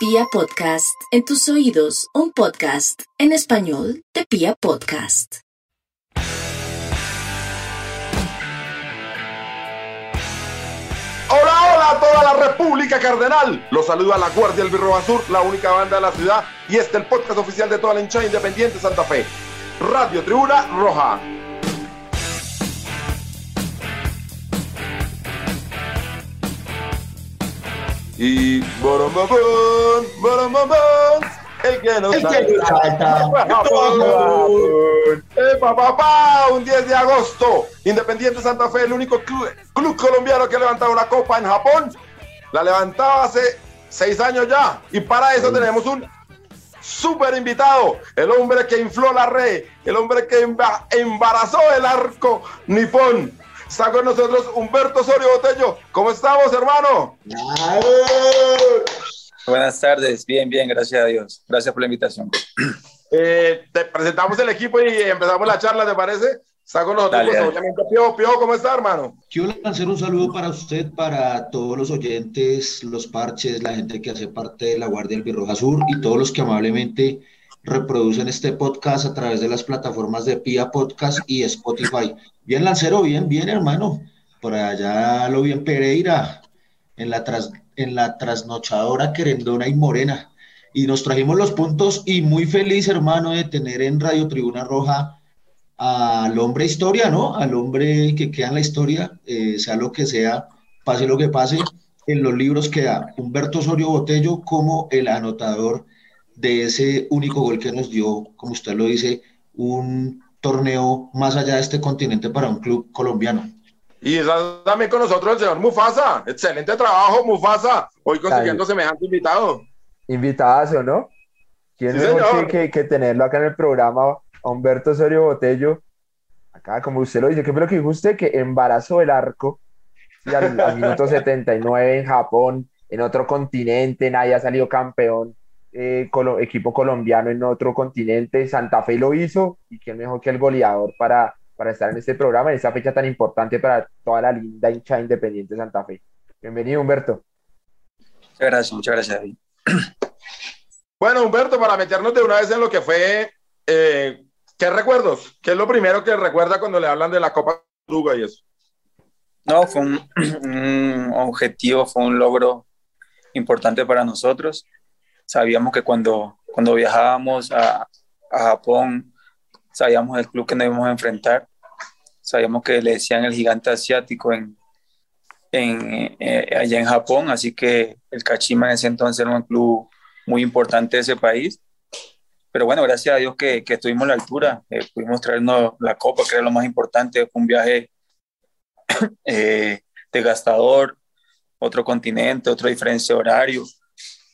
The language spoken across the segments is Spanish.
Pia Podcast, en tus oídos, un podcast en español de Pia Podcast. Hola, hola a toda la República Cardenal. Los saluda la Guardia del Birro Sur, la única banda de la ciudad, y este es el podcast oficial de toda la hinchada independiente Santa Fe. Radio Tribuna Roja. Y boromabón, boromabón, el que nos El que nos salta. Eh, pa, pa, pa, un 10 de agosto, Independiente Santa Fe, el único club, club colombiano que ha levantado una copa en Japón. La levantaba hace seis años ya. Y para eso tenemos un super invitado, el hombre que infló la red, el hombre que emba- embarazó el arco nipón. Está con nosotros Humberto Osorio Botello. ¿Cómo estamos, hermano? Buenas tardes, bien, bien, gracias a Dios. Gracias por la invitación. Eh, te presentamos el equipo y empezamos la charla, ¿te parece? Está con nosotros, Dale, pues, dale. Pio. Pio, ¿cómo está, hermano? Quiero lanzar un saludo para usted, para todos los oyentes, los parches, la gente que hace parte de la Guardia del Birroja Sur y todos los que amablemente reproducen este podcast a través de las plataformas de Pia Podcast y Spotify. Bien, Lancero, bien, bien, hermano. Por allá lo vi en Pereira, en la, tras, en la trasnochadora Querendona y Morena. Y nos trajimos los puntos y muy feliz, hermano, de tener en Radio Tribuna Roja al hombre historia, ¿no? Al hombre que queda en la historia, eh, sea lo que sea, pase lo que pase, en los libros queda Humberto Osorio Botello como el anotador de ese único gol que nos dio, como usted lo dice, un torneo más allá de este continente para un club colombiano. Y está también con nosotros el señor Mufasa. Excelente trabajo, Mufasa. Hoy consiguiendo semejante invitado. invitadazo, ¿no? ¿Quién Sí, mejor señor. que, que- que tenerlo acá en el programa? A Humberto Osorio Botello. Acá, como usted lo dice, ¿qué fue lo que dijo usted? Que embarazó el arco y al, al minuto 79 en Japón, en otro continente, nadie ha salido campeón, eh, colo- equipo colombiano en otro continente, Santa Fe lo hizo, y quién mejor que el goleador para, para estar en este programa, en esta fecha tan importante para toda la linda hincha independiente de Santa Fe. Bienvenido, Humberto. Muchas gracias, muchas gracias, David. Bueno, Humberto, para meternos de una vez en lo que fue, eh, ¿qué recuerdos? ¿Qué es lo primero que recuerda cuando le hablan de la Copa Duga y eso? No, fue un, un objetivo, fue un logro importante para nosotros. Sabíamos que cuando, cuando viajábamos a, a Japón, sabíamos el club que nos íbamos a enfrentar. Sabíamos que le decían el gigante asiático en, en, eh, allá en Japón, así que el Kashima en ese entonces era un club muy importante de ese país. Pero bueno, gracias a Dios que, que estuvimos a la altura, eh, pudimos traernos la copa, que era lo más importante, fue un viaje eh, desgastador, otro continente, otra diferencia de horario.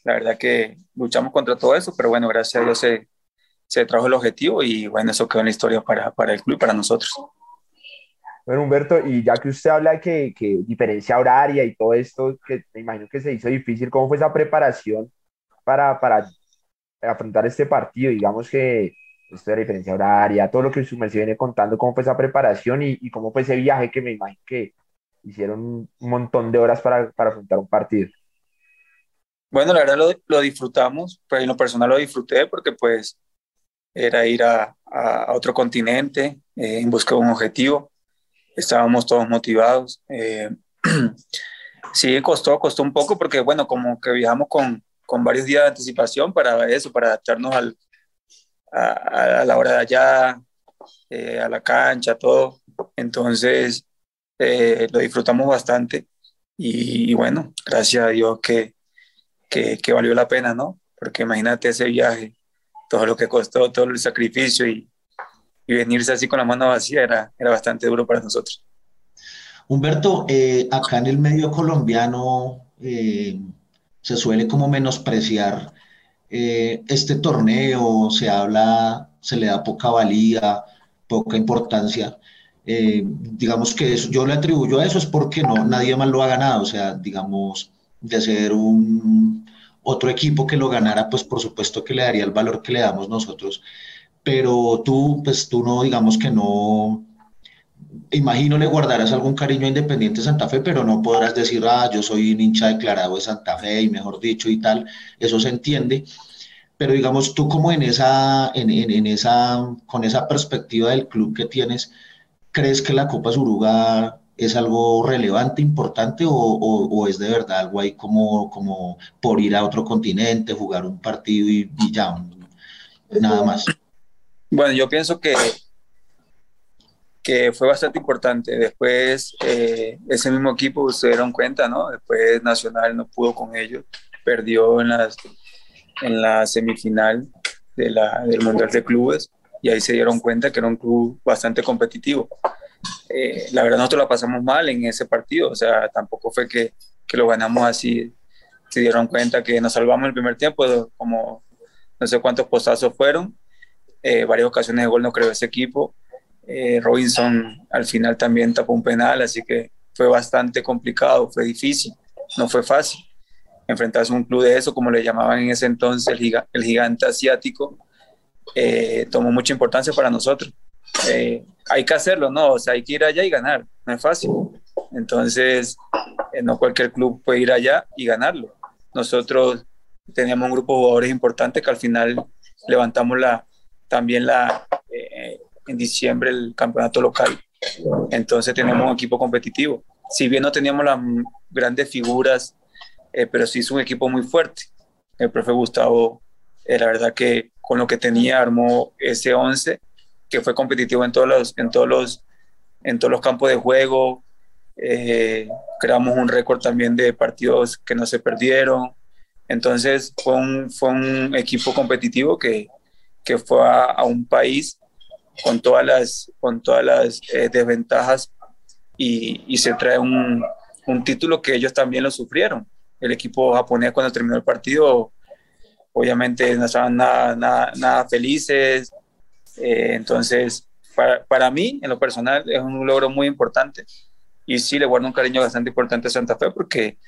La verdad que luchamos contra todo eso, pero bueno, gracias a Dios se, se trajo el objetivo y bueno, eso quedó en la historia para, para el club y para nosotros. Bueno, Humberto, y ya que usted habla que, que diferencia horaria y todo esto, que me imagino que se hizo difícil, ¿cómo fue esa preparación para, para afrontar este partido? Digamos que esto de la diferencia horaria, todo lo que su merced viene contando, ¿cómo fue esa preparación y, y cómo fue ese viaje que me imagino que hicieron un montón de horas para, para afrontar un partido? Bueno, la verdad lo, lo disfrutamos, pero en lo personal lo disfruté porque pues era ir a, a, otro continente eh, en busca de un objetivo. Estábamos todos motivados. Eh, sí, costó, costó un poco porque, bueno, como que viajamos con, con varios días de anticipación para eso, para adaptarnos al, a, a la hora de allá, eh, a la cancha, todo. Entonces, eh, lo disfrutamos bastante y, y bueno, gracias a Dios que, que, que, valió la pena, ¿no? Porque imagínate ese viaje, todo lo que costó, todo el sacrificio y, y venirse así con la mano vacía era, era bastante duro para nosotros. Humberto, eh, acá en el medio colombiano eh, se suele como menospreciar eh, este torneo, se habla, se le da poca valía, poca importancia. Eh, digamos que eso, yo le atribuyo a eso es porque no, nadie más lo ha ganado, o sea, digamos, de ser un otro equipo que lo ganara, pues por supuesto que le daría el valor que le damos nosotros, pero tú, pues tú no, digamos que no, imagino le guardarás algún cariño a Independiente Santa Fe, pero no podrás decir, ah, yo soy un hincha declarado de Santa Fe y mejor dicho y tal, eso se entiende. Pero digamos, tú como en esa, en, en, esa, con esa perspectiva del club que tienes, ¿crees que la Copa Suruga es algo relevante, importante o, o, es de verdad algo ahí como, como por ir a otro continente, jugar un partido y, y ya, nada más? Bueno, yo pienso que que fue bastante importante. Después, eh, ese mismo equipo, se dieron cuenta, ¿no? Después Nacional no pudo con ellos, perdió en, las, en la semifinal de la, del Mundial de Clubes y ahí se dieron cuenta que era un club bastante competitivo. Eh, la verdad, nosotros la pasamos mal en ese partido, o sea, tampoco fue que, que lo ganamos así. Se dieron cuenta que nos salvamos el primer tiempo, como no sé cuántos postazos fueron, eh, varias ocasiones de gol no creó ese equipo eh, Robinson al final también tapó un penal, así que fue bastante complicado, fue difícil, no fue fácil. Enfrentarse a un club de eso, como le llamaban en ese entonces el, gigante asiático, tomó mucha importancia para nosotros. Hay que hacerlo, ¿no? O sea, hay que ir allá y ganar, no es fácil. Entonces, no cualquier club puede ir allá y ganarlo. Nosotros teníamos un grupo de jugadores importantes que al final levantamos la, también la, en diciembre el campeonato local. Entonces tenemos un equipo competitivo. Si bien no teníamos las grandes figuras, eh, pero sí es un equipo muy fuerte. El profe Gustavo, eh, la verdad que con lo que tenía armó ese 11 que fue competitivo en todos los, en todos los, en todos los campos de juego. Eh, creamos un récord también de partidos que no se perdieron. Entonces fue un, fue un equipo competitivo que, que fue a un país con todas las, con todas las eh, desventajas y, y, se trae un, un, título que ellos también lo sufrieron. El equipo japonés cuando terminó el partido, obviamente no estaban nada, nada, nada felices. Eh, entonces, para, para, mí, en lo personal, es un logro muy importante. Y sí, le guardo un cariño bastante importante a Santa Fe porque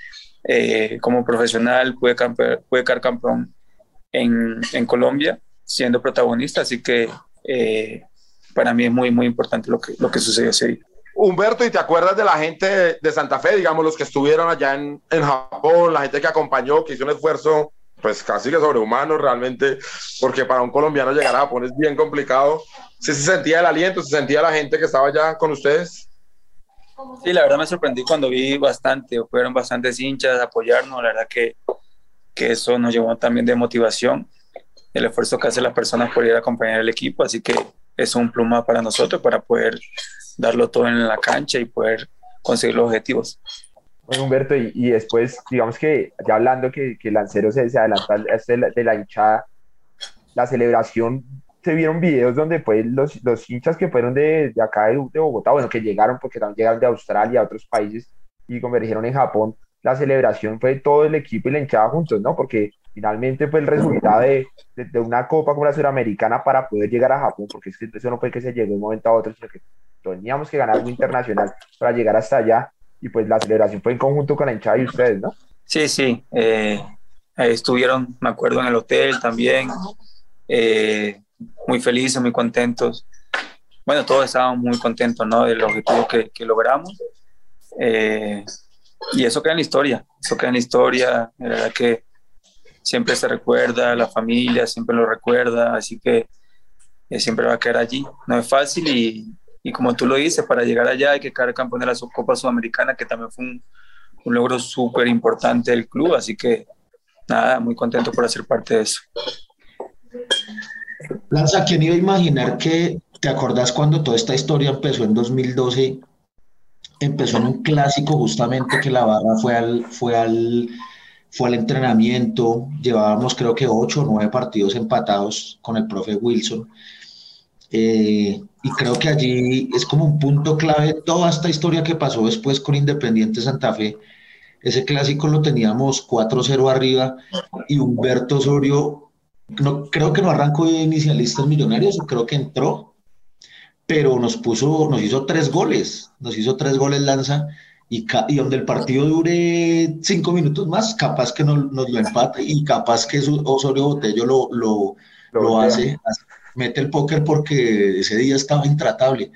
eh, como profesional pude, pude quedar campeón en, en, Colombia siendo protagonista. Así que eh, para mí es muy, muy importante lo que, lo que sucedió ese día. Humberto, ¿y te acuerdas de la gente de Santa Fe, digamos, los que estuvieron allá en, en Japón, la gente que acompañó, que hizo un esfuerzo, pues casi que sobrehumano realmente, porque para un colombiano llegar a Japón es bien complicado. ¿Sí se sentía el aliento, se sentía la gente que estaba allá con ustedes? Sí, la verdad me sorprendí cuando vi bastante, fueron bastantes hinchas a apoyarnos, la verdad que, que eso nos llevó también de motivación, el esfuerzo que hacen las personas por ir a acompañar al equipo, así que es un pluma para nosotros para poder darlo todo en la cancha y poder conseguir los objetivos. Bueno, Humberto, y, después, digamos que ya hablando que, que Lancero se, adelanta de la, de la hinchada, la celebración, se vieron videos donde pues los, los hinchas que fueron de, de acá de, de, Bogotá, bueno, que llegaron porque también llegaron de Australia, a otros países y convergieron en Japón, la celebración fue todo el equipo y la hinchada juntos, ¿no? Porque finalmente fue el resultado de, de, una copa como la suramericana para poder llegar a Japón, porque es que eso no fue que se llegó de un momento a otro, sino que teníamos que ganar algo internacional para llegar hasta allá, y pues la celebración fue en conjunto con la hinchada y ustedes, ¿no? Sí, sí, eh, estuvieron, me acuerdo, en el hotel también, eh, muy felices, muy contentos. Bueno, todos estábamos muy contentos, ¿no? Del objetivo que, que logramos. Eh, y eso queda en la historia, eso queda en la historia, la verdad que siempre se recuerda, la familia siempre lo recuerda, así que eh, siempre va a quedar allí. No es fácil y, y, como tú lo dices, para llegar allá hay que quedar campeón de la Copa Sudamericana, que también fue un, un logro súper importante del club, así que nada, muy contento por hacer parte de eso. Lanza, ¿quién iba a imaginar que, te acordás cuando toda esta historia empezó en 2012? Empezó en un clásico justamente que la barra fue al, fue al fue al entrenamiento, llevábamos creo que ocho o nueve partidos empatados con el profe Wilson. Eh, y creo que allí es como un punto clave toda esta historia que pasó después con Independiente Santa Fe. Ese clásico lo teníamos 4-0 arriba y Humberto Osorio, no, creo que no arrancó de inicialistas millonarios, creo que entró, pero nos puso, nos hizo tres goles, nos hizo tres goles Lanza y, y, donde el partido dure cinco minutos más, capaz que nos, nos lo empate y capaz que Osorio Botello lo, lo, lo, hace, mete el póker porque ese día estaba intratable.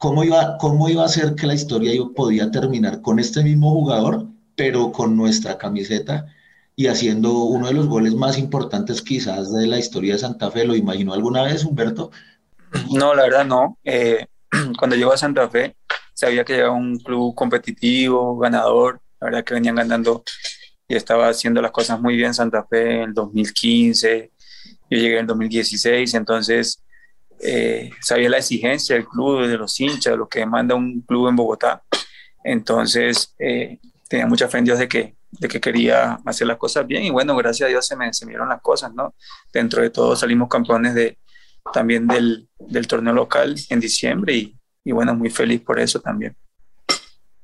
¿cómo iba, ¿cómo iba a ser que la historia podía terminar con este mismo jugador, pero con nuestra camiseta y haciendo uno de los goles más importantes quizás de la historia de Santa Fe? ¿Lo imaginó alguna vez, Humberto? No, la verdad no. Eh, cuando llegó a Santa Fe, sabía que era un club competitivo, ganador, la verdad que venían ganando y estaba haciendo las cosas muy bien Santa Fe en 2015, yo llegué en 2016, entonces eh, sabía la exigencia del club, de los hinchas, lo que demanda un club en Bogotá, entonces eh, tenía mucha fe en Dios de que, de que quería hacer las cosas bien y bueno, gracias a Dios se me, se me dieron las cosas, ¿no? Dentro de todo salimos campeones de, también del, del torneo local en diciembre y, y bueno, muy feliz por eso también.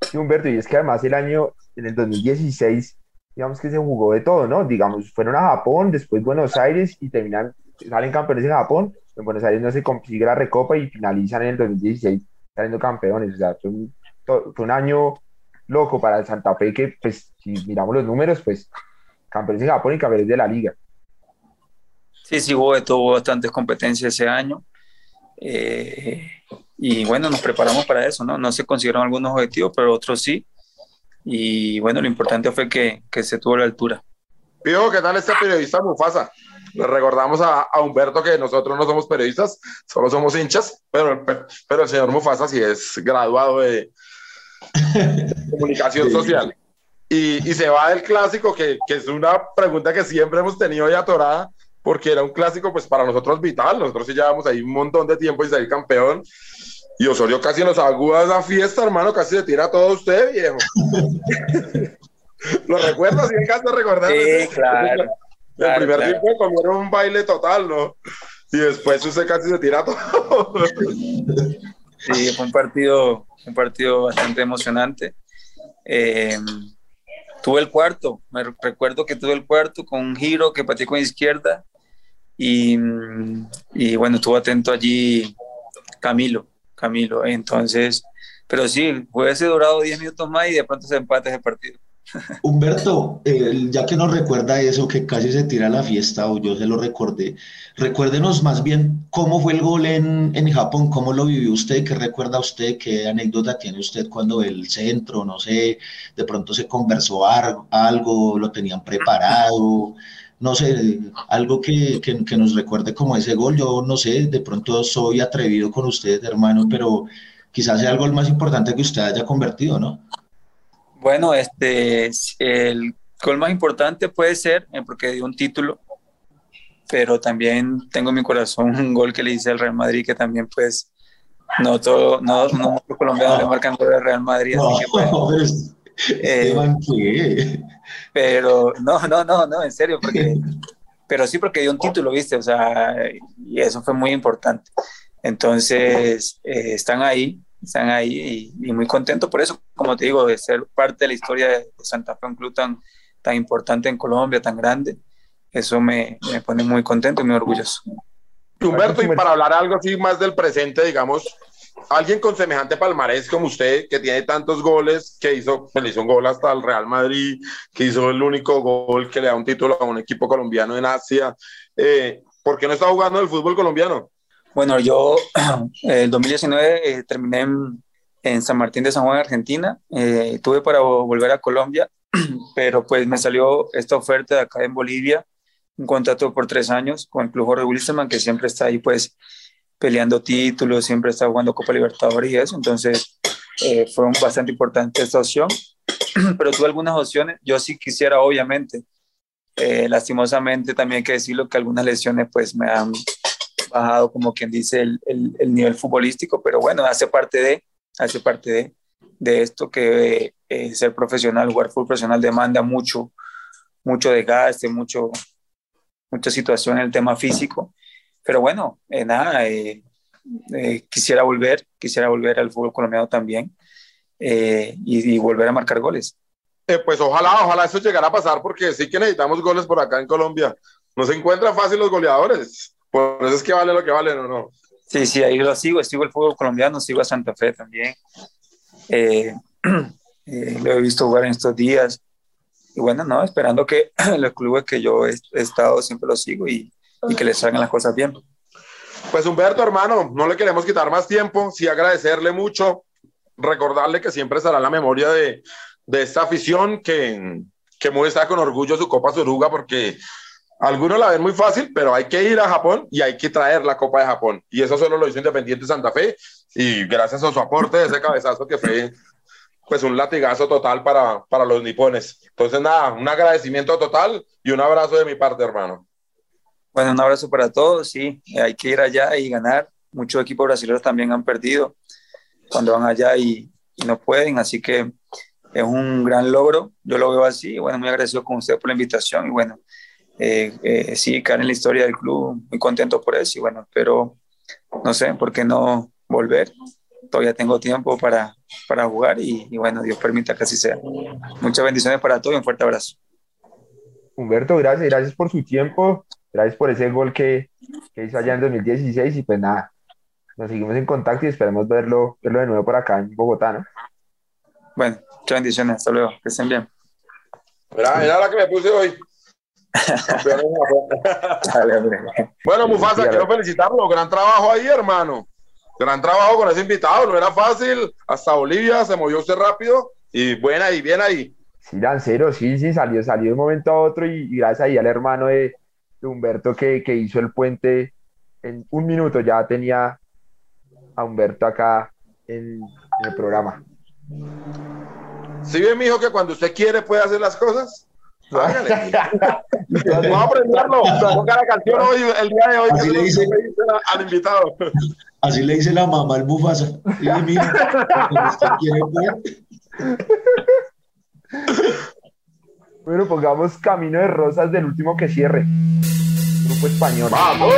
Sí, Humberto, y es que además el año, en el 2016, digamos que se jugó de todo, ¿no? Digamos, fueron a Japón, después Buenos Aires y terminan, salen campeones en Japón, en Buenos Aires no se consigue la recopa y finalizan en el 2016 saliendo campeones, o sea, fue un, año loco para el Santa Fe que, pues, si miramos los números, pues, campeones en Japón y campeones de la liga. Sí, sí, hubo, tuvo bastantes competencias ese año. Eh, y bueno, nos preparamos para eso, ¿no? No se consiguieron algunos objetivos, pero otros sí. Y bueno, lo importante fue que, que se tuvo la altura. Pío, ¿qué tal este periodista Mufasa? Le recordamos a, a, Humberto que nosotros no somos periodistas, solo somos hinchas, pero, pero el señor Mufasa sí es graduado de comunicación social. Y, y, se va del clásico, que, que, es una pregunta que siempre hemos tenido ya atorada, porque era un clásico pues para nosotros vital, nosotros sí llevamos ahí un montón de tiempo y salir campeón, y Osorio casi nos aguda la fiesta, hermano, casi se tira a todo usted, viejo. ¿Lo recuerdas? Sí, encanta recordar. Sí, claro. El claro, primer claro. tiempo comieron un baile total, ¿no? Y después usted casi se tira todo. Sí, fue un partido, un partido bastante emocionante. Eh, tuve el cuarto, me recuerdo que tuve el cuarto con un giro que pateé con izquierda y, y bueno, estuvo atento allí Camilo. Camilo. Entonces, pero sí, hubiese durado 10 minutos más y de pronto se empate ese partido. Humberto, ya que nos recuerda eso, que casi se tira la fiesta, o yo se lo recordé, recuérdenos más bien cómo fue el gol en, en Japón, cómo lo vivió usted, qué recuerda usted, qué anécdota tiene usted cuando el centro, no sé, de pronto se conversó algo, lo tenían preparado, no sé, algo que, que, que, nos recuerde como ese gol. Yo no sé, de pronto soy atrevido con usted, hermano, pero quizás sea el gol más importante que usted haya convertido, ¿no? Bueno, este, el gol más importante puede ser eh, porque dio un título, pero también tengo en mi corazón un gol que le hice al Real Madrid que también pues no todo, no, no muchos colombianos le marcan gol al Real Madrid, no, así que pues, Esteban, ¿qué? Pero no, no, no, no, en serio, porque, pero sí porque dio un título, ¿viste? O sea, y eso fue muy importante. Entonces, eh, están ahí, están ahí y, y, muy contentos por eso, como te digo, de ser parte de la historia de Santa Fe, un club tan, tan importante en Colombia, tan grande. Eso me, me pone muy contento y muy orgulloso. Humberto, y para hablar algo así más del presente, digamos, alguien con semejante palmarés como usted, que tiene tantos goles, que hizo, le hizo un gol hasta el Real Madrid, que hizo el único gol que le da un título a un equipo colombiano en Asia, eh, ¿por qué no está jugando el fútbol colombiano? Bueno, yo el 2019 eh, terminé en, en, San Martín de San Juan, Argentina, eh, tuve para volver a Colombia, pero pues me salió esta oferta de acá en Bolivia, un contrato por tres años con el Club Jorge Wilstermann, que siempre está ahí pues peleando títulos, siempre está jugando Copa Libertadores y eso, entonces eh, fue bastante importante esta opción, pero tuve algunas opciones, yo sí quisiera obviamente, eh, lastimosamente también hay que decirlo que algunas lesiones pues me han bajado como quien dice el, el, el nivel futbolístico, pero bueno, hace parte de, hace parte de, de esto que eh, ser profesional, jugar fútbol profesional demanda mucho, mucho desgaste, mucho, mucha situación en el tema físico pero bueno, eh, nada, eh, eh, quisiera volver, quisiera volver al fútbol colombiano también y, y, volver a marcar goles. pues ojalá, ojalá eso llegara a pasar porque sí que necesitamos goles por acá en Colombia. No se encuentran fácil los goleadores, por eso es que vale lo que vale, ¿no? no. Sí, sí, ahí lo sigo, sigo el fútbol colombiano, sigo a Santa Fe también. lo he visto jugar en estos días. Y bueno, no, esperando que los clubes que yo he, he estado siempre los sigo y, y que les salgan las cosas bien. Pues Humberto, hermano, no le queremos quitar más tiempo, sí agradecerle mucho, recordarle que siempre estará en la memoria de, de esta afición que, que muestra con orgullo su Copa Suruga porque algunos la ven muy fácil, pero hay que ir a Japón y hay que traer la Copa de Japón. Y eso solo lo hizo Independiente Santa Fe y gracias a su aporte, ese cabezazo que fue pues un latigazo total para, para los nipones. Entonces nada, un agradecimiento total y un abrazo de mi parte, hermano. Bueno, un abrazo para todos, sí, hay que ir allá y ganar. Muchos equipos brasileños también han perdido cuando van allá y, y no pueden, así que es un gran logro, yo lo veo así, bueno, muy agradecido con usted por la invitación y bueno, eh, eh, sí, caer en la historia del club, muy contento por eso y bueno, espero, no sé, ¿por qué no volver? Todavía tengo tiempo para, para jugar y, y bueno, Dios permita que así sea. Muchas bendiciones para todos y un fuerte abrazo. Humberto, gracias, gracias por su tiempo, gracias por ese gol que, que hizo allá en 2016 y pues nada, nos seguimos en contacto y esperemos verlo, verlo de nuevo por acá en Bogotá, ¿no? Bueno, muchas bendiciones, hasta luego, que estén bien. Mira, mira la que me puse hoy. bueno, Mufasa, quiero felicitarlo. Gran trabajo ahí, hermano. Gran trabajo con ese invitado. No era fácil. Hasta Bolivia se movió usted rápido. Y buena y bien ahí. Sí, Lancero, sí, sí, salió, salió de un momento a otro y, y gracias ahí al hermano de, de Humberto que, que, hizo el puente en un minuto ya tenía a Humberto acá en, en el programa. ¿Sí ve, mijo, que cuando usted quiere puede hacer las cosas? Hágale. Vamos a aprenderlo. Ponga la canción hoy, el día de hoy. Así le dice, al invitado. Así le dice la mamá al Mufasa. Dile, mijo, cuando usted quiere, puede. Bueno, pongamos Camino de Rosas del último que cierre. Grupo español. ¡Vamos!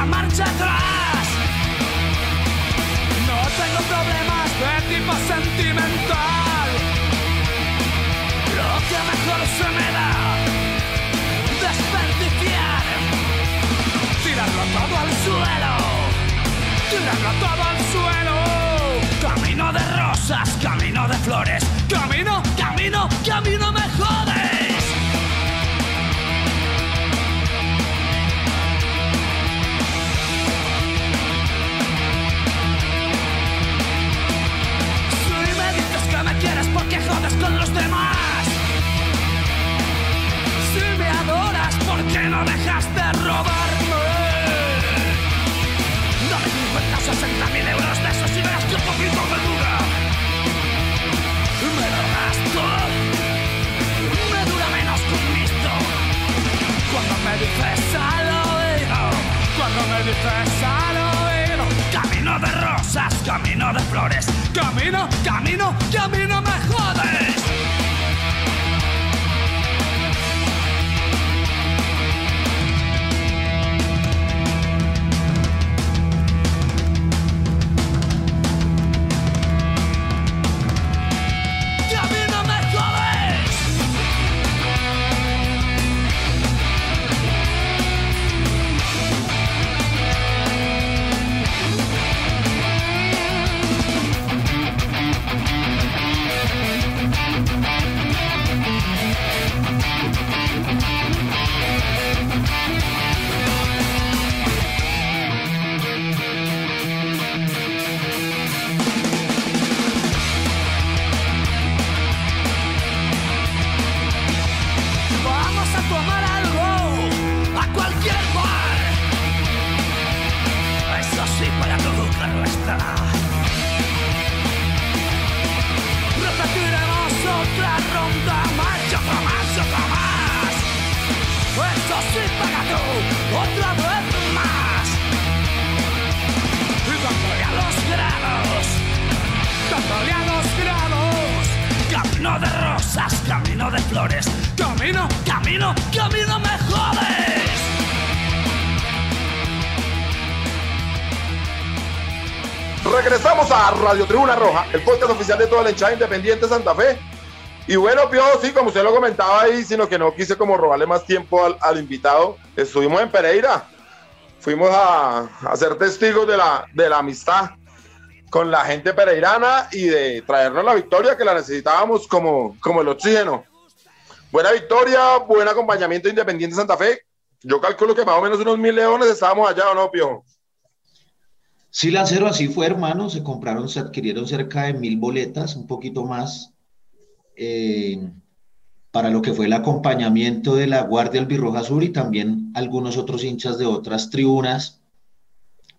La marcha atrás. No tengo problemas de tipo sentimental. Lo que mejor se me da, desperdiciar. Tirarlo todo al suelo. Tirarlo todo de robarme? Dame 50 o 60 mil euros de esos y verás que un poquito me dura. Me lo gasto. Me dura menos que un misto. Cuando me dices al oído, cuando me dices al oído, camino de rosas, camino de flores, camino, camino, camino me jodes. Regresamos a Radio Tribuna Roja, el podcast oficial de toda la hinchada independiente Santa Fe. Y bueno, Pio, sí, como usted lo comentaba ahí, sino que no quise como robarle más tiempo al, al invitado. Estuvimos en Pereira, fuimos a, a ser testigos de la, de la amistad con la gente pereirana y de traernos la victoria que la necesitábamos como, como el oxígeno. Buena victoria, buen acompañamiento de Independiente Santa Fe. Yo calculo que más o menos unos mil leones estábamos allá, ¿o no, Pio? Sí, Lancero, así fue, hermano. Se compraron, se adquirieron cerca de mil boletas, un poquito más, eh, para lo que fue el acompañamiento de la Guardia Albirroja Sur y también algunos otros hinchas de otras tribunas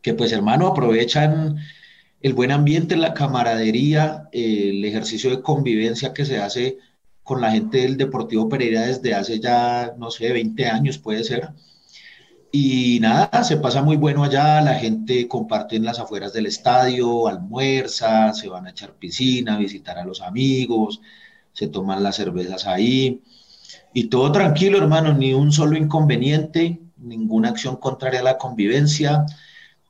que, pues, hermano, aprovechan el buen ambiente, la camaradería, eh, el ejercicio de convivencia que se hace con la gente del Deportivo Pereira desde hace ya, no sé, 20 años puede ser. Y nada, se pasa muy bueno allá, la gente comparte en las afueras del estadio, almuerza, se van a echar piscina, visitar a los amigos, se toman las cervezas ahí. Y todo tranquilo, hermano, ni un solo inconveniente, ninguna acción contraria a la convivencia,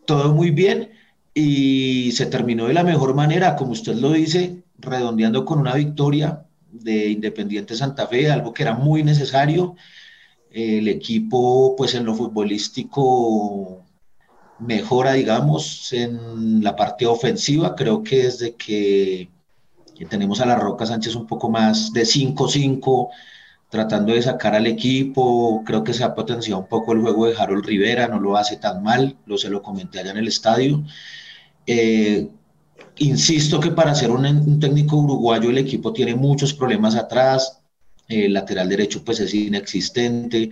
todo muy bien y se terminó de la mejor manera, como usted lo dice, redondeando con una victoria de Independiente Santa Fe, algo que era muy necesario. El equipo, pues en lo futbolístico, mejora, digamos, en la parte ofensiva. Creo que desde que, que tenemos a la Roca Sánchez un poco más de 5-5, tratando de sacar al equipo, creo que se ha potenciado un poco el juego de Harold Rivera, no lo hace tan mal, lo se lo comenté allá en el estadio. Eh, insisto que para ser un, un, técnico uruguayo el equipo tiene muchos problemas atrás, el lateral derecho pues es inexistente,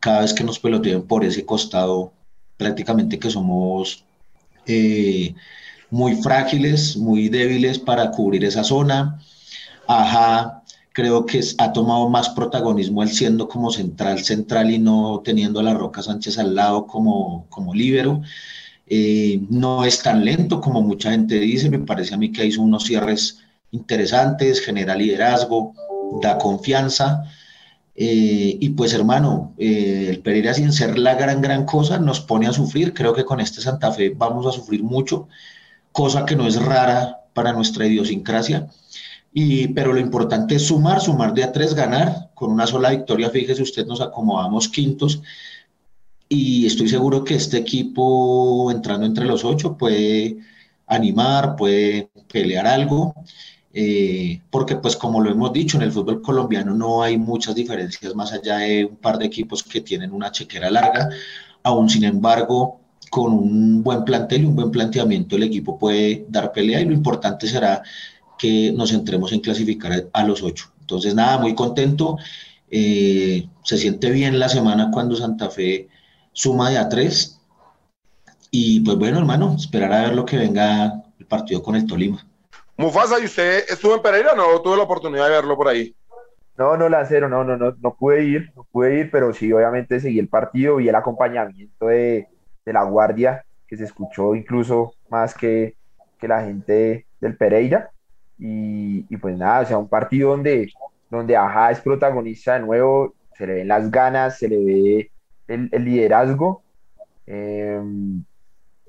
cada vez que nos pelotean por ese costado prácticamente que somos eh, muy frágiles, muy débiles para cubrir esa zona. Ajá, creo que ha tomado más protagonismo él siendo como central, central y no teniendo a la Roca Sánchez al lado como, como líbero. Eh, no es tan lento como mucha gente dice, me parece a mí que hizo unos cierres interesantes, genera liderazgo, da confianza. Eh, y pues hermano, eh, el Pereira sin ser la gran, gran cosa nos pone a sufrir. Creo que con este Santa Fe vamos a sufrir mucho, cosa que no es rara para nuestra idiosincrasia. Y, pero lo importante es sumar, sumar de a tres, ganar. Con una sola victoria, fíjese usted, nos acomodamos quintos y estoy seguro que este equipo entrando entre los ocho puede animar, puede pelear algo, eh, porque pues como lo hemos dicho, en el fútbol colombiano no hay muchas diferencias más allá de un par de equipos que tienen una chequera larga, aún sin embargo, con un buen plantel y un buen planteamiento el equipo puede dar pelea y lo importante será que nos centremos en clasificar a los ocho. Entonces nada, muy contento, eh, se siente bien la semana cuando Santa Fe suma de a tres. Y pues bueno, hermano, esperar a ver lo que venga el partido con el Tolima. Mufasa, ¿y usted estuvo en Pereira? No tuve la oportunidad de verlo por ahí. No, no, Lancero, no, no, no, no pude ir, no pude ir, pero sí, obviamente seguí el partido, vi el acompañamiento de, de la Guardia, que se escuchó incluso más que, que la gente del Pereira. Y, y, pues nada, o sea, un partido donde, donde Aja es protagonista de nuevo, se le ven las ganas, se le ve el, liderazgo. Eh,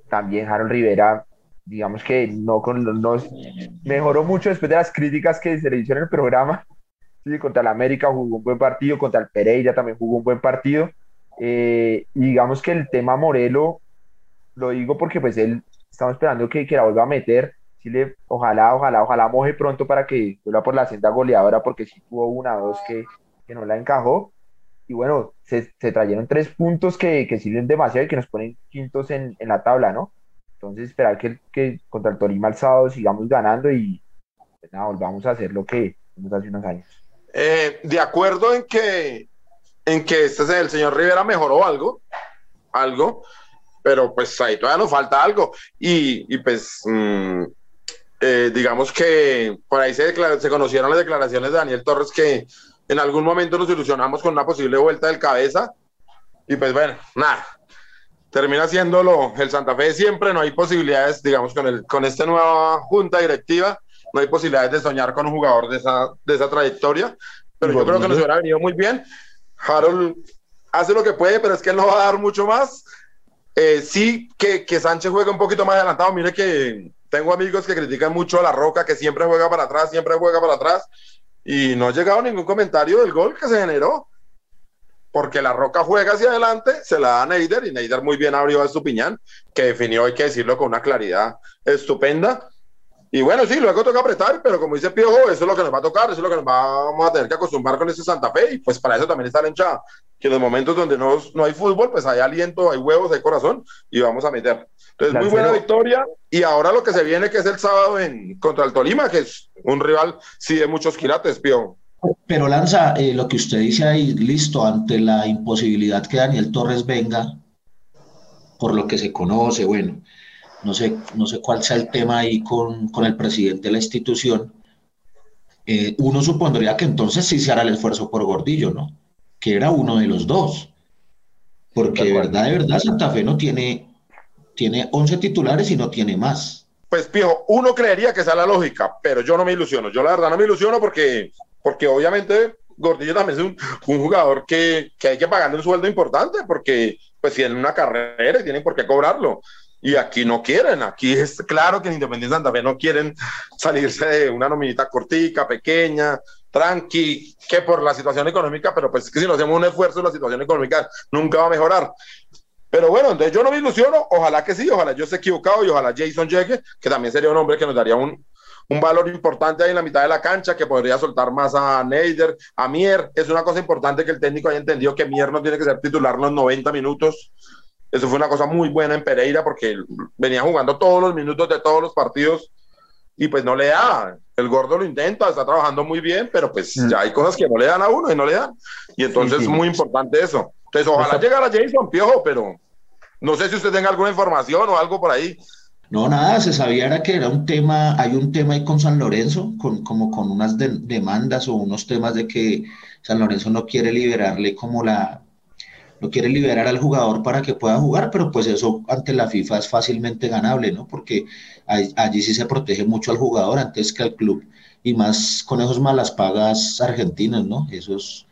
también Harold Rivera, digamos que no, con, nos mejoró mucho después de las críticas que se le hicieron en el programa. Sí, contra el América jugó un buen partido, contra el Pereira también jugó un buen partido. Eh, digamos que el tema Morelo, lo digo porque pues él, estamos esperando que, que la vuelva a meter. Sí le, ojalá, ojalá, ojalá moje pronto para que vuelva por la senda goleadora, porque sí tuvo una o dos que, que no la encajó y bueno, se, se trajeron tres puntos que, que, sirven demasiado y que nos ponen quintos en, en la tabla, ¿no? Entonces, esperar que, que, contra el Torima el sábado sigamos ganando y pues nada, volvamos a hacer lo que hicimos hace unos años. Eh, de acuerdo en que, en que este, el señor Rivera mejoró algo, algo, pero pues ahí todavía nos falta algo. Y, y pues, mmm, eh, digamos que por ahí se, se conocieron las declaraciones de Daniel Torres que en algún momento nos ilusionamos con una posible vuelta del cabeza y pues bueno, nada, termina siéndolo el Santa Fe siempre, no hay posibilidades, digamos, con, el, con esta nueva junta directiva, no hay posibilidades de soñar con un jugador de esa, de esa trayectoria, pero yo creo que nos hubiera venido muy bien. Harold hace lo que puede, pero es que él no va a dar mucho más. Eh, sí, que, que Sánchez juega un poquito más adelantado, mire que tengo amigos que critican mucho a La Roca, que siempre juega para atrás, siempre juega para atrás, y no ha llegado ningún comentario del gol que se generó. Porque la Roca juega hacia adelante, se la da a Neider y Neider muy bien abrió a Estupiñán, que definió, hay que decirlo, con una claridad estupenda. Y bueno, sí, luego toca apretar, pero como dice Piojo, eso es lo que nos va a tocar, eso es lo que nos vamos a tener que acostumbrar con ese Santa Fe, y pues para eso también está la hinchada, que en los momentos donde no, no hay fútbol, pues hay aliento, hay huevos, hay corazón, y vamos a meter. Entonces, muy buena victoria, y ahora lo que se viene, que es el sábado en, contra el Tolima, que es un rival, sí, de muchos quilates, Piojo. Pero Lanza, eh, lo que usted dice ahí, listo, ante la imposibilidad que Daniel Torres venga, por lo que se conoce, bueno, no sé, no sé cuál sea el tema ahí con, con el presidente de la institución, eh, uno supondría que entonces sí se hará el esfuerzo por Gordillo, ¿no? Que era uno de los dos. Porque de verdad, de verdad, Santa Fe no tiene, tiene 11 titulares y no tiene más. Pues, Piojo, uno creería que esa es la lógica, pero yo no me ilusiono. Yo la verdad no me ilusiono porque, porque obviamente Gordillo también es un, jugador que, que, hay que pagarle un sueldo importante porque pues tiene una carrera y tienen por qué cobrarlo. Y aquí no quieren, aquí es claro que en Independiente Santa Fe no quieren salirse de una nominita cortica, pequeña, tranqui, que por la situación económica, pero pues es que si no hacemos un esfuerzo, la situación económica nunca va a mejorar. Pero bueno, entonces yo no me ilusiono, ojalá que sí, ojalá yo esté equivocado y ojalá Jason llegue, que también sería un hombre que nos daría un, un valor importante ahí en la mitad de la cancha, que podría soltar más a Neider, a Mier. Es una cosa importante que el técnico haya entendido que Mier no tiene que ser titular los 90 minutos. Eso fue una cosa muy buena en Pereira porque venía jugando todos los minutos de todos los partidos y pues no le da. El gordo lo intenta, está trabajando muy bien, pero pues mm. ya hay cosas que no le dan a uno y no le dan. Y entonces es sí, sí. muy importante eso. Entonces ojalá Eso... llegara Jason Piojo, pero no sé si usted tenga alguna información o algo por ahí. No, nada, se sabía era que era un tema, hay un tema ahí con San Lorenzo, con, como con unas de, demandas o unos temas de que San Lorenzo no quiere liberarle como la, no quiere liberar al jugador para que pueda jugar, pero pues eso ante la FIFA es fácilmente ganable, ¿no? Porque hay, allí sí se protege mucho al jugador antes que al club, y más con esos malas pagas argentinos, ¿no? Esos,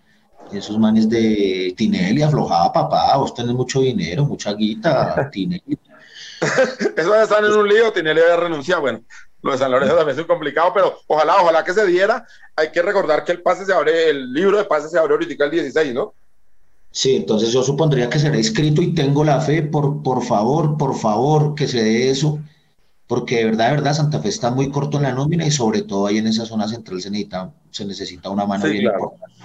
esos manes de Tinelli, aflojaba papá, vos tenés mucho dinero, mucha guita, Tinelli. eso están en un lío, Tinelli había renunciado, bueno, lo de San Lorenzo también es complicado, pero ojalá, ojalá que se diera, hay que recordar que el pase se abre, el libro de pases se abre ahorita el 16, ¿no? Sí, entonces yo supondría que será escrito y tengo la fe, por, por favor, por favor, que se dé eso, porque de verdad, de verdad, Santa Fe está muy corto en la nómina y sobre todo ahí en esa zona central se necesita, se necesita una mano sí, bien claro. importante.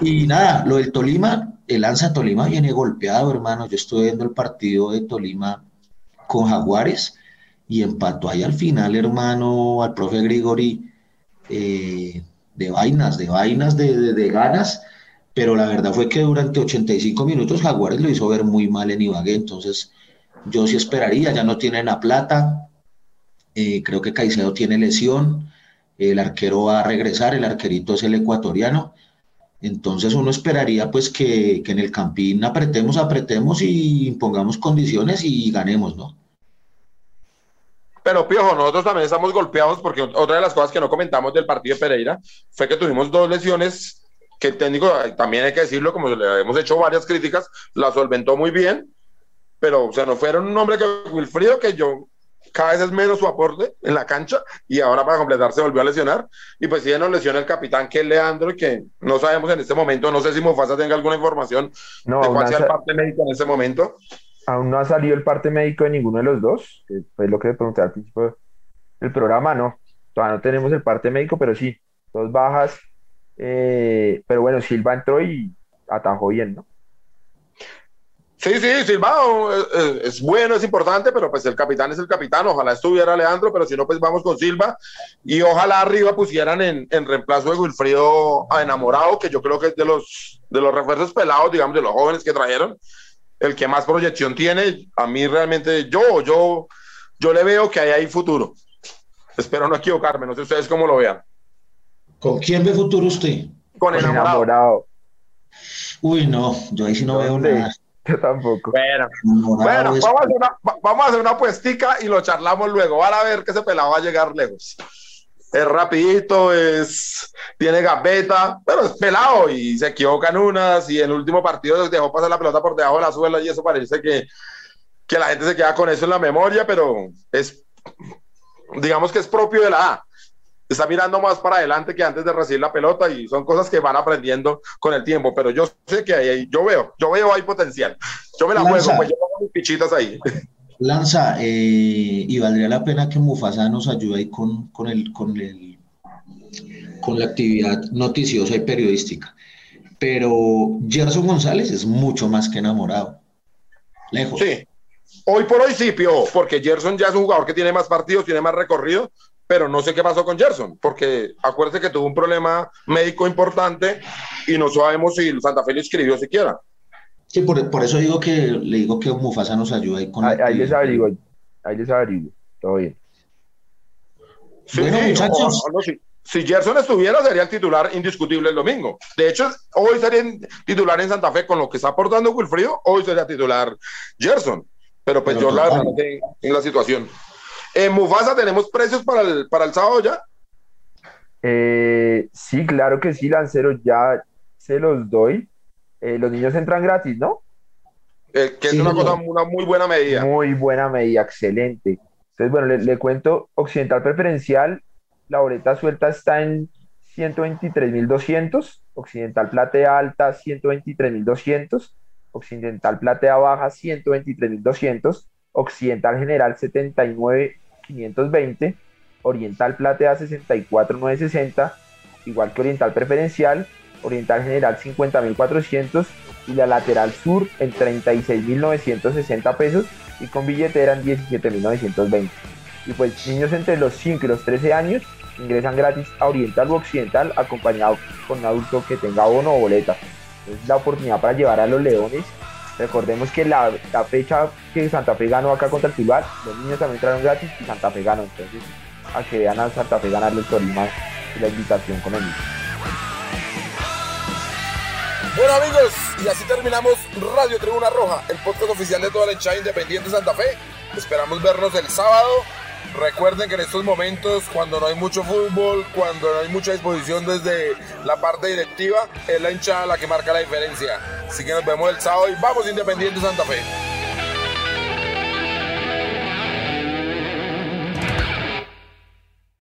Y nada, lo del Tolima, el Lanza Tolima viene golpeado, hermano. Yo estuve viendo el partido de Tolima con Jaguares y empató ahí al final, hermano, al profe Grigori, eh, de vainas, de vainas, de, ganas pero la verdad fue que durante 85 minutos Jaguares lo hizo ver muy mal en Ibagué, entonces yo sí esperaría, ya no tienen la plata, eh, creo que Caicedo tiene lesión, el arquero va a regresar, el arquerito es el ecuatoriano, entonces uno esperaría pues que, que en el campín apretemos, apretemos y impongamos condiciones y ganemos, ¿no? Pero Piojo, nosotros también estamos golpeados porque otra de las cosas que no comentamos del partido de Pereira fue que tuvimos dos lesiones que el técnico, también hay que decirlo, como le hemos hecho varias críticas, la solventó muy bien, pero o sea, no fueron un hombre que Wilfrido, que yo cada vez es menos su aporte en la cancha y ahora para completar se volvió a lesionar y pues sí nos lesiona el capitán que es Leandro que no sabemos en este momento, no sé si Mufasa tenga alguna información no, de cuál sea el parte médico en este momento. Aún no ha salido el parte médico de ninguno de los dos, que fue lo que le pregunté al principio del programa, no, todavía no tenemos el parte médico, pero sí, dos bajas, eh, pero bueno, Silva entró y atajó bien, ¿no? Sí, sí, Silva es, es, bueno, es importante, pero pues el capitán es el capitán. Ojalá estuviera Leandro, pero si no, pues vamos con Silva. Y ojalá arriba pusieran en, en reemplazo de Wilfrido a Enamorado, que yo creo que es de los, de los refuerzos pelados, digamos, de los jóvenes que trajeron, el que más proyección tiene. A mí realmente, yo, yo, yo le veo que ahí hay futuro. Espero no equivocarme, no sé ustedes cómo lo vean. ¿Con quién ve futuro usted? Con el enamorado. Uy, no, yo ahí sí no veo nada. Yo tampoco. Bueno, vamos, a hacer una, vamos a hacer una puestica y lo charlamos luego. Van a ver que ese pelado va a llegar lejos. Es rapidito, es, tiene gambeta, pero es pelado y se equivocan unas y en el último partido dejó pasar la pelota por debajo de la suela y eso parece que, que la gente se queda con eso en la memoria, pero es, digamos que es propio de la A está mirando más para adelante que antes de recibir la pelota y son cosas que van aprendiendo con el tiempo, pero yo sé que ahí, yo veo, yo veo hay potencial. Yo me la Lanza. juego, pues yo pongo mis pichitas ahí. Lanza, eh, y valdría la pena que Mufasa nos ayude ahí con, con, el, con, el, con la actividad noticiosa y periodística. Pero Gerson González es mucho más que enamorado. Lejos. Sí. Hoy por hoy sí, Pio, porque Gerson ya es un jugador que tiene más partidos, tiene más recorrido, pero no sé qué pasó con Gerson, porque acuérdate que tuvo un problema médico importante y no sabemos si Santa Fe le escribió siquiera. Sí, por, por eso digo que le digo que Mufasa nos ayude ahí con Ahí, ahí les averiguo, ahí les averiguo. Todo bien. Sí, Bueno, sí, muchachos. no, si, si Gerson estuviera, sería el titular indiscutible el domingo. De hecho, hoy sería titular en Santa Fe con lo que está aportando Wilfrido, hoy sería titular Gerson. Pero pues Pero yo la verdad en la situación. En Mufasa tenemos precios para el, para el sábado ya. Eh, sí, claro que sí, Lancero, ya se los doy. Eh, los niños entran gratis, ¿no? eh, que Sí, es una cosa, una muy buena medida. Muy buena medida, excelente. Entonces, bueno, le, le cuento, Occidental Preferencial, la boleta suelta está en 123.200, Occidental Platea Alta 123.200, Occidental Platea Baja 123.200, Occidental General 79.520, Oriental Platea 64.960, igual que Oriental Preferencial, Oriental General 50.400 y la lateral sur en 36.960 pesos y con billetera en 17.920. Y pues niños entre los 5 y los 13 años ingresan gratis a Oriental u Occidental acompañado con un adulto que tenga bono o boleta. Entonces la oportunidad para llevar a los Leones. Recordemos que la, la fecha que Santa Fe ganó acá contra el Tuluá, los niños también entraron gratis y Santa Fe ganó. Entonces a que vean a Santa Fe ganarle el Tolima y la invitación con el niño. Bueno amigos, y así terminamos Radio Tribuna Roja, el podcast oficial de toda la hinchada independiente de Santa Fe. Esperamos vernos el sábado. Recuerden que en estos momentos, cuando no hay mucho fútbol, cuando no hay mucha disposición desde la parte directiva, es la hinchada la que marca la diferencia. Así que nos vemos el sábado y vamos Independiente Santa Fe.